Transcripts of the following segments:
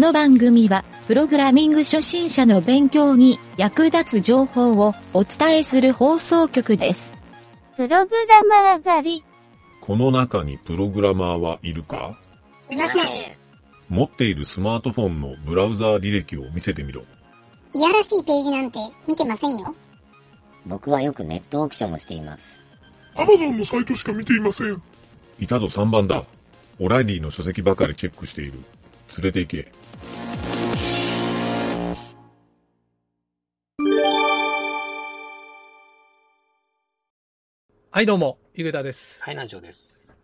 この番組は、プログラミング初心者の勉強に役立つ情報をお伝えする放送局です。プログラマー狩り。この中にプログラマーはいるか？いません。持っているスマートフォンのブラウザー履歴を見せてみろ。いやらしいページなんて見てませんよ。僕はよくネットオークションをしています。アマゾンのサイトしか見ていません。いたぞ3番だ。オライリーの書籍ばかりチェックしている。連れて行け。はい、どうも、ゆげたです。はい、南條です。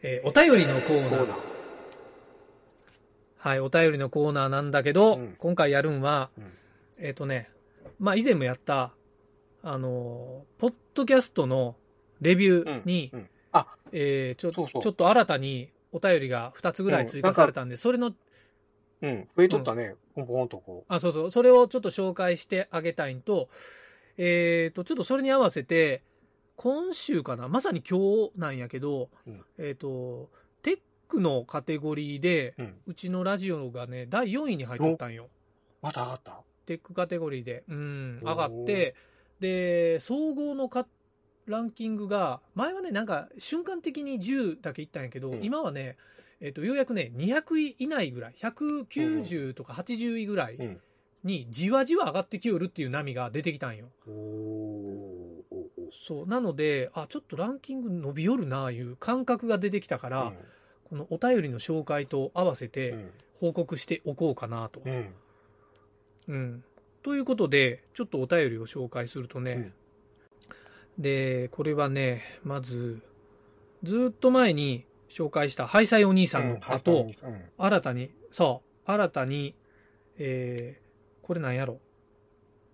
えーお便りのコーナー。はい、お便りのコーナーなんだけど、うん今回やるんは、うんえっ、とね、まあ以前もやった、あのーポッドキャストのレビューに、うんうんあえーちょそうそうちょっと新たにお便りが2つぐらい追加されたんで、それの、うん。増えとったね。ポンポンとこあ、そうそう、それをちょっと紹介してあげたいんと、えっ、と、ちょっとそれに合わせて、今週かな、まさに今日なんやけど、うんえっ、と、テックのカテゴリーで、う。うん。うちのラジオがね、第4位に入ったんよ。また上がった？テックカテゴリーで。うん、上がって、で、総合のかランキングが、前はね、なんか瞬間的に10だけいったんやけど、うん今はね、えっ、と、ようやくね、200位以内ぐらい、190とか80位ぐらいうん。にじわじわ上がってきよるっていう波が出てきたんよ。そう。なので、あ、ちょっとランキング伸びよるなあいう感覚が出てきたから、ーこのお便りの紹介と合わせうてん。報告しておこうかなと。うん。うん。ということで、ちょっとお便りを紹介するとね、で、これはね、まず、ずっと前に紹介したハイサイお兄さんの後、うん。新たに、そう、新たに、えー、これなんやろ？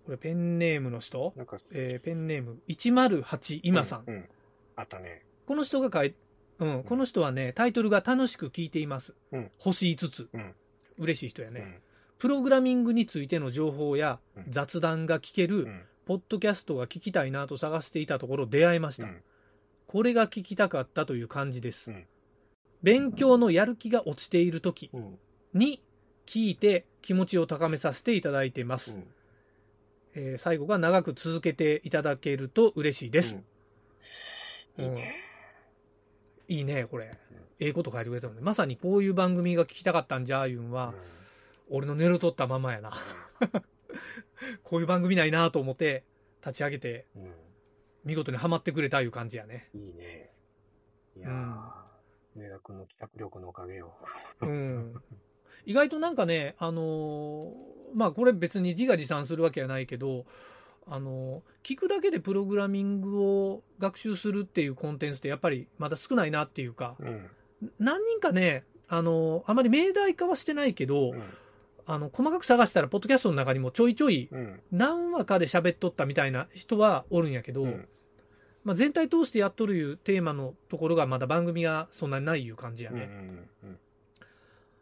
これペンネームの人？なんか、えーペンネーム108今さん。ううん。あったね。この人が書い、うん、この人はね、タイトルが楽しく聞いています。うん星5つ。うん。嬉しい人やね、うん。プログラミングについての情報やうん雑談が聞ける、うん。ポッドキャストが聞きたいなと探していたところ出会いました。うんこれが聞きたかったという感じです。うん勉強のやる気が落ちている時うん。に聞いて気持ちを高めさせていただいています。うん。えー最後が長く続けていただけると嬉しいです。うん。いいね。いいね、これ。ええこと書いてくれたので、まさにこういう番組が聞きたかったんじゃあいうんは、俺の寝ろとったままやな。こういう番組ないなと思って立ち上げて、うん。見事にはまってくれたいう感じやね。いいね。いやー、上田君の企画力のおかげよ。うん。意外となんかね、あのーまあこれ別に自画自賛するわけはないけど、あのー聞くだけでプログラミングを学習するっていうコンテンツってやっぱりまだ少ないなっていうか、うん。何人かね、あのーあまり命題化はしてないけど、うん。あの、細かく探したら、ポッドキャストの中にもちょいちょいうん。何話かで喋っとったみたいな人はおるんやけど、うん。まあ、全体通してやっとるいうテーマのところがまだ番組がそんなにないいう感じやね。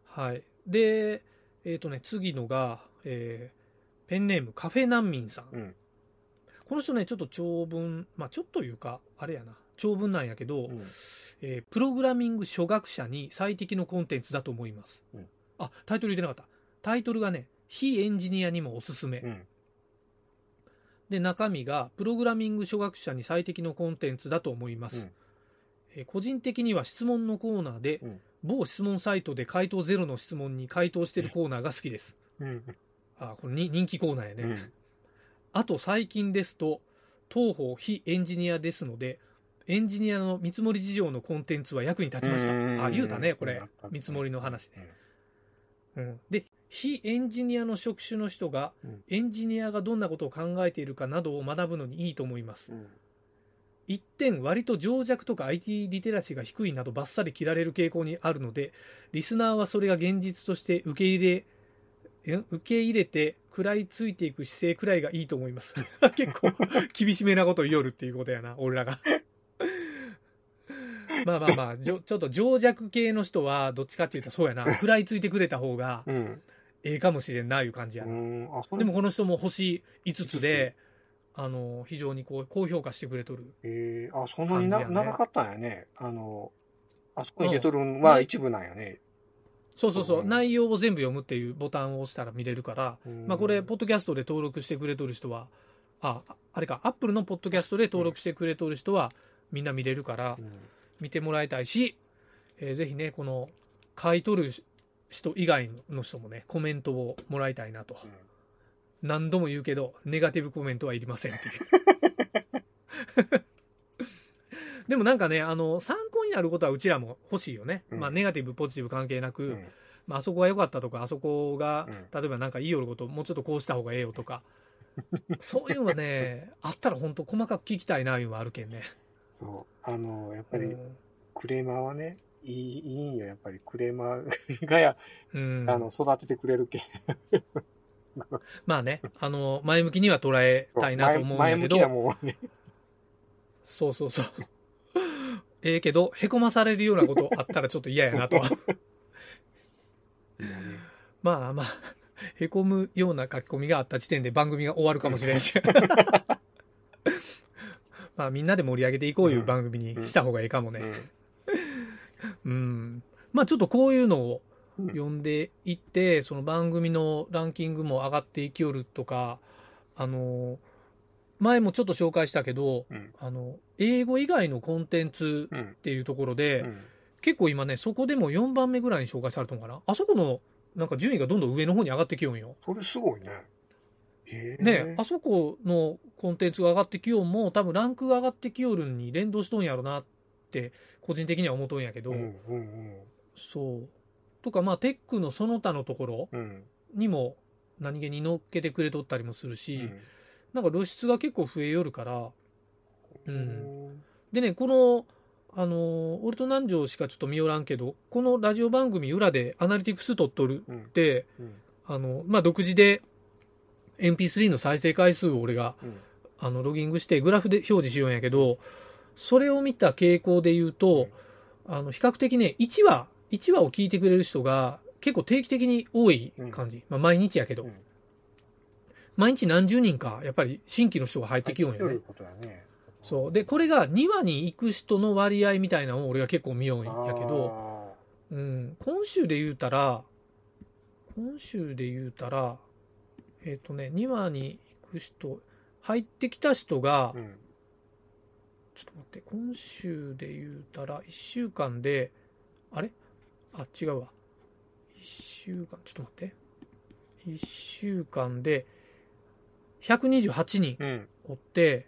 はい。で、えっ、とね、次のが、えーペンネームカフェ難民さん。うん。この人ね、ちょっと長文、まあちょっというか、あれやな、長文なんやけど、うん。えープログラミング初学者に最適のコンテンツだと思います。うんあ、タイトル入れなかった。タイトルがね、非エンジニアにもおすすめ。うん。で、中身が、プログラミング初学者に最適のコンテンツだと思います。うんえー個人的には質問のコーナーで、うん某質問サイトで回答ゼロの質問に回答してるコーナーが好きです。うん。あ、これに人気コーナーやね。うん。あと最近ですと、当方非エンジニアですので、エンジニアの見積もり事情のコンテンツは役に立ちました。うんあ、言うたね、これ。見積もりの話ね。うん、で、非エンジニアの職種の人がうん、エンジニアがどんなことを考えているかなどを学ぶのにいいと思います。うん。一点、割と情弱とか IT リテラシーが低いなどバッサリ切られる傾向にあるので、リスナーはそれが現実として受け入れ、え受け入れて食らいついていく姿勢くらいがいいと思います。結構厳しめなことを言おるっていうことやな、俺らが。まあまあまあ、じょちょっと情弱系の人はどっちかっていうとそうやな、食らいついてくれた方がうん。ええかもしれんな、いう感じやな。でもこの人も星5つで、あの、非常にこう高評価してくれとる。えー、あ、そんなに長かったんやね。あの、あそこに出とるんは一部なんやね。そうそうそう、うん。内容を全部読むっていうボタンを押したら見れるから、うん。まあこれ、ポッドキャストで登録してくれとる人は、あ、あれか、アップルのポッドキャストで登録してくれとる人は、みんな見れるからう、ん。見てもらいたいし、えーぜひね、この、書いとる人以外の人もね、コメントをもらいたいなと。何度も言うけど、ネガティブコメントはいりませんっていう。でもなんかね、あの、参考になることはうちらも欲しいよね。うんまあ、ネガティブ、ポジティブ関係なく、うんまあ、あそこが良かったとか、あそこがうん、例えばなんかいいよること、もうちょっとこうした方がええよとか、そういうのがね、あったら本当細かく聞きたいな、いうのはあるけんね。そう。あの、やっぱり、うんクレーマーはね、いい、いいんよ、やっぱり。クレーマーがや、うんあの、育ててくれるけん。まあね、あの、前向きには捉えたいなと思うんやけど前前向き、なもんね。そうそうそう。ええけど、へこまされるようなことあったらちょっと嫌やなとは。まあまあ、へこむような書き込みがあった時点で番組が終わるかもしれんし。まあみんなで盛り上げていこういう番組にした方がいいかもね。うん。まあちょっとこういうのをうん読んでいって、その番組のランキングも上がっていきよるとか、あの、前もちょっと紹介したけど、うん。あの、英語以外のコンテンツうん。っていうところで、うん結構今ね、そこでも4番目ぐらいに紹介されたのかな？あそこの、なんか順位がどんどん上の方に上がってきよんよ。それすごいね。ね、あそこのコンテンツが上がってきよんも、多分ランクが上がってきよるんに連動しとんやろなって、個人的には思っとんやけど、うんうんそう。とか、まあ、テックのその他のところうん。うん。にも何気に乗っけてくれとったりもするうし、んなんか露出が結構増えよるから、ううんん。でね、この、あのー俺と南條しかちょっと見よらんけど、このラジオ番組裏でアナリティクス取っとるうんって、うん。あの、まあ、独自で MP3 の再生回数を俺が、うん。あの、ロギングしてグラフで表示しようんやけど、それを見た傾向で言うと、あの、比較的ね、1話、1話を聞いてくれる人が結構定期的に多い感じ。まあ、毎日やけど、うん毎日何十人か、やっぱり新規の人が入ってきようんやねね。そう。で、これが2話に行く人の割合みたいなのを俺が結構見ようんやけど、うん、今週で言うたら、今週で言うたら、えっ、とね、2話に行く人、入ってきた人が、うんちょっと待って、今週で言うたら、1週間で、あれ？あ、違うわ。1週間、ちょっと待って。1週間で、128人うん。おって、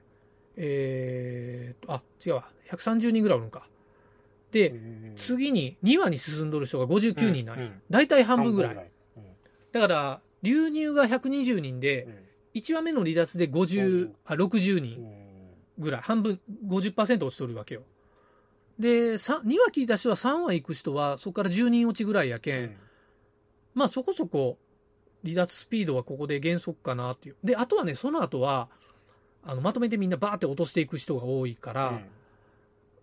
えーと、あ、違うわ。130人ぐらいおるんか。で、うん次に2話に進んどる人が59人なんや。うん大体半分ぐらい。だから、流入が120人でう、ん1話目の離脱で50、あ、60う人んぐらい。半分、50%落ちとるわけよ。で、さ2話聞いた人は3話行く人は、そこから10人落ちぐらいやけんまあそこそこ、離脱スピードはここで減速かなっていう。で、あとはね、その後は、あの、まとめてみんなバーって落としていく人が多いから、うん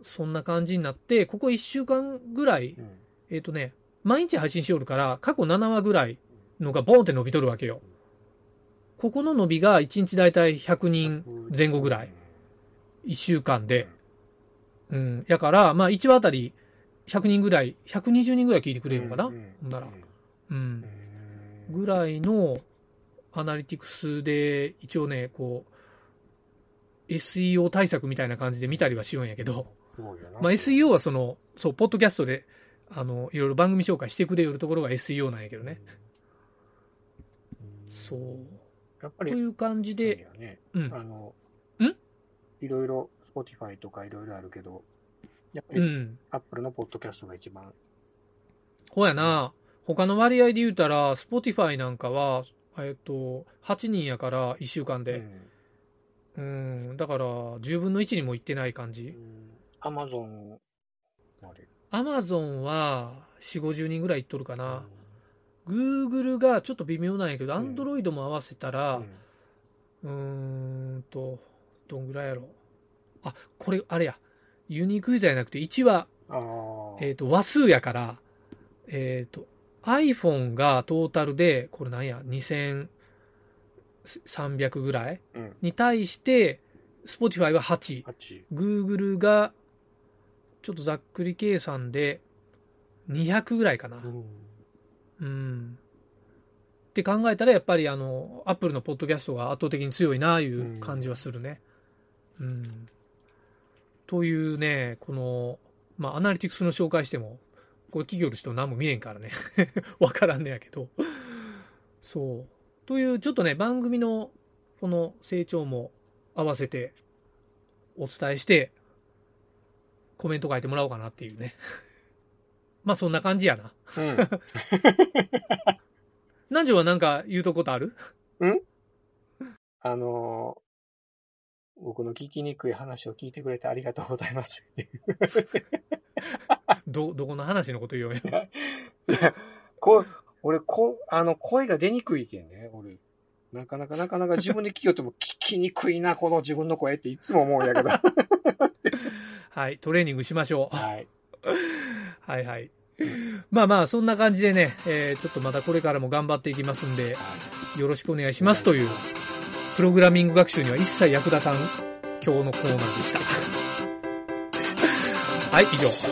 そんな感じになって、ここ1週間ぐらい、うんえっ、とね、毎日配信しよるから、過去7話ぐらいのがボーンって伸びとるわけよ。ここの伸びが1日だいたい100人前後ぐらい。1週間で。うん。やから、まあ1話あたり100人ぐらい、120人ぐらい聞いてくれるのかな、うんほんなら。ううん。んぐらいのアナリティクスで、一応ね、こう、SEO 対策みたいな感じで見たりはしようんやけど、まあ SEO はその、そう、ポッドキャストで、あの、いろいろ番組紹介してくれるところが SEO なんやけどね。うんそう。やっぱりという感じで、よね。うん。あの、ん？いろいろ、Spotify とかいろいろあるけど、やっぱりうん。Apple のポッドキャストが一番。ほやな、他の割合で言うたら、Spotify なんかは、えっと、8人やから、1週間で。うんうん。だから、10分の1にもいってない感じ。Amazon あれ。Amazon は、4、50人ぐらいいっとるかな。Google がちょっと微妙なんやけど、うん Android も合わせたうらん、うーんと、どんぐらいやろ。あ、これ、あれや。ユニークユーザーじゃなくて、1話、ああ。えっ、と、話数やから、えっ、と、iPhone がトータルで、これなんや、2300ぐらい？うん。に対して、Spotify は8。8。Google が、ちょっとざっくり計算で、200ぐらいかな。うん。うん。って考えたら、やっぱりあの、アップルのポッドキャストが圧倒的に強いな、いう感じはするね。うん。というね、この、まあ、アナリティクスの紹介しても、これ企業の人何も見れんからね。わからんねやけど。そう。という、ちょっとね、番組のこの成長も合わせてお伝えして、コメント書いてもらおうかなっていうね。まあそんな感じやな。うん。南條はなんか言うとことある？あのー僕の聞きにくい話を聞いてくれてありがとうございます。ど、どこの話のこと言おうよ。こ俺こ、あの、声が出にくいけんね、俺。なかなかなかなか自分で聞きよっても聞きにくいな、この自分の声っていつも思うんやけど。はい、トレーニングしましょう。はい。はいはい。まあまあ、そんな感じでね、えーちょっとまたこれからも頑張っていきますんで、よろしくお願いしますという、プログラミング学習には一切役立たん今日のコーナーでした。はい、以上。